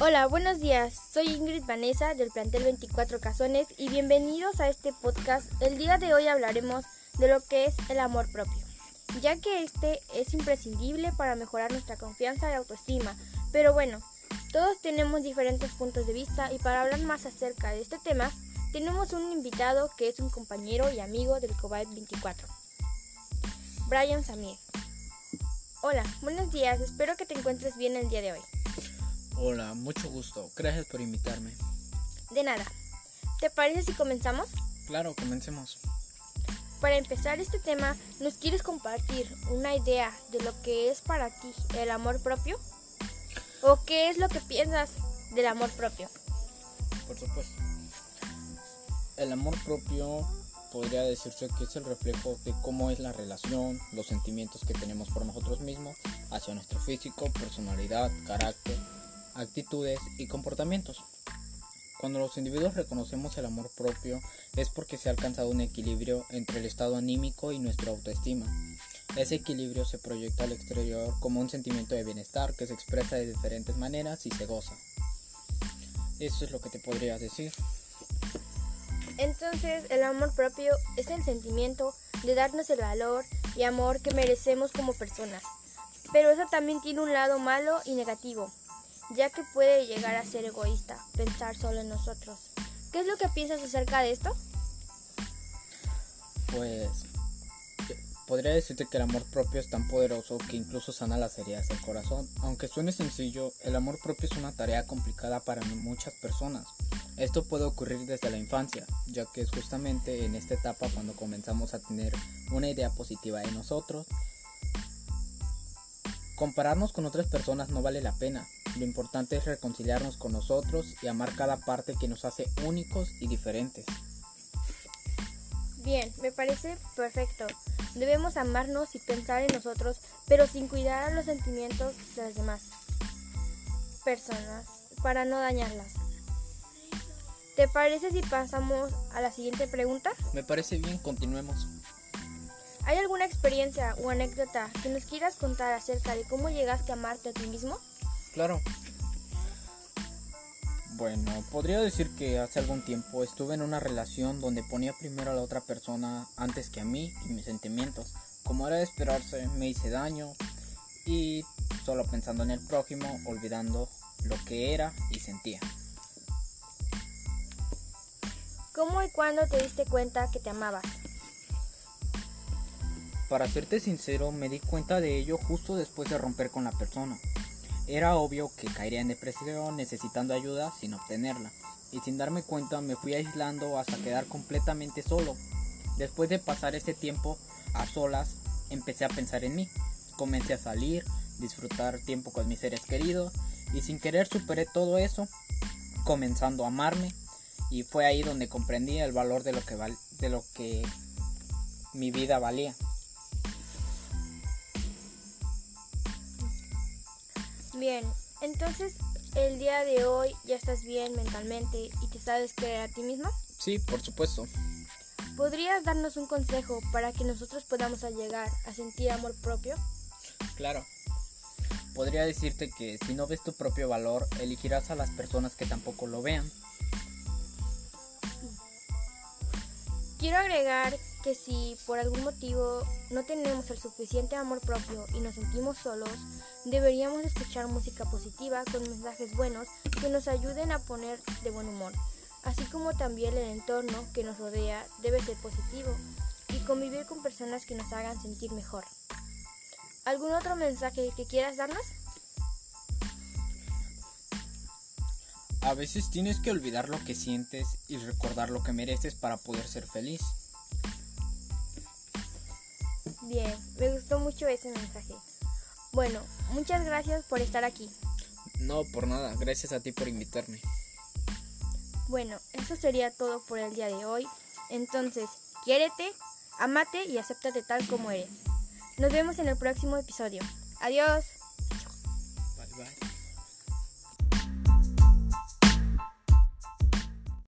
Hola, buenos días. Soy Ingrid Vanessa del plantel 24 Casones y bienvenidos a este podcast. El día de hoy hablaremos de lo que es el amor propio, ya que este es imprescindible para mejorar nuestra confianza y autoestima. Pero bueno, todos tenemos diferentes puntos de vista y para hablar más acerca de este tema, tenemos un invitado que es un compañero y amigo del COVID 24, Brian Samir. Hola, buenos días. Espero que te encuentres bien el día de hoy. Hola, mucho gusto. Gracias por invitarme. De nada. ¿Te parece si comenzamos? Claro, comencemos. Para empezar este tema, ¿nos quieres compartir una idea de lo que es para ti el amor propio? ¿O qué es lo que piensas del amor propio? Por supuesto. El amor propio podría decirse que es el reflejo de cómo es la relación, los sentimientos que tenemos por nosotros mismos hacia nuestro físico, personalidad, carácter, actitudes y comportamientos. Cuando los individuos reconocemos el amor propio es porque se ha alcanzado un equilibrio entre el estado anímico y nuestra autoestima. Ese equilibrio se proyecta al exterior como un sentimiento de bienestar que se expresa de diferentes maneras y se goza. Eso es lo que te podría decir. Entonces, el amor propio es el sentimiento de darnos el valor y amor que merecemos como personas. Pero eso también tiene un lado malo y negativo, ya que puede llegar a ser egoísta, pensar solo en nosotros. ¿Qué es lo que piensas acerca de esto? Pues podría decirte que el amor propio es tan poderoso que incluso sana las heridas del corazón. Aunque suene sencillo, el amor propio es una tarea complicada para muchas personas. Esto puede ocurrir desde la infancia, ya que es justamente en esta etapa cuando comenzamos a tener una idea positiva de nosotros. Compararnos con otras personas no vale la pena, lo importante es reconciliarnos con nosotros y amar cada parte que nos hace únicos y diferentes. Bien, me parece perfecto. Debemos amarnos y pensar en nosotros, pero sin cuidar los sentimientos de las demás personas para no dañarlas. ¿Te parece si pasamos a la siguiente pregunta? Me parece bien, continuemos. ¿Hay alguna experiencia o anécdota que nos quieras contar acerca de cómo llegaste a amarte a ti mismo? Claro. Bueno, podría decir que hace algún tiempo estuve en una relación donde ponía primero a la otra persona antes que a mí y mis sentimientos. Como era de esperarse, me hice daño y solo pensando en el prójimo, olvidando lo que era y sentía. ¿Cómo y cuándo te diste cuenta que te amabas? Para serte sincero, me di cuenta de ello justo después de romper con la persona. Era obvio que caería en depresión necesitando ayuda sin obtenerla, y sin darme cuenta me fui aislando hasta quedar completamente solo. Después de pasar este tiempo a solas, empecé a pensar en mí. Comencé a salir, disfrutar tiempo con mis seres queridos, y sin querer superé todo eso, comenzando a amarme, y fue ahí donde comprendí el valor de lo que, de lo que mi vida valía. Bien, entonces el día de hoy ya estás bien mentalmente y te sabes querer a ti mismo. Sí, por supuesto. ¿Podrías darnos un consejo para que nosotros podamos llegar a sentir amor propio? Claro. Podría decirte que si no ves tu propio valor, elegirás a las personas que tampoco lo vean. Quiero agregar que si por algún motivo no tenemos el suficiente amor propio y nos sentimos solos, deberíamos escuchar música positiva con mensajes buenos que nos ayuden a poner de buen humor, así como también el entorno que nos rodea debe ser positivo y convivir con personas que nos hagan sentir mejor. ¿Algún otro mensaje que quieras darnos? A veces tienes que olvidar lo que sientes y recordar lo que mereces para poder ser feliz. Bien, me gustó mucho ese mensaje. Bueno, muchas gracias por estar aquí. No, por nada, gracias a ti por invitarme. Bueno, eso sería todo por el día de hoy. Entonces, quiérete, amate y acéptate tal como eres. Nos vemos en el próximo episodio. Adiós. Bye bye.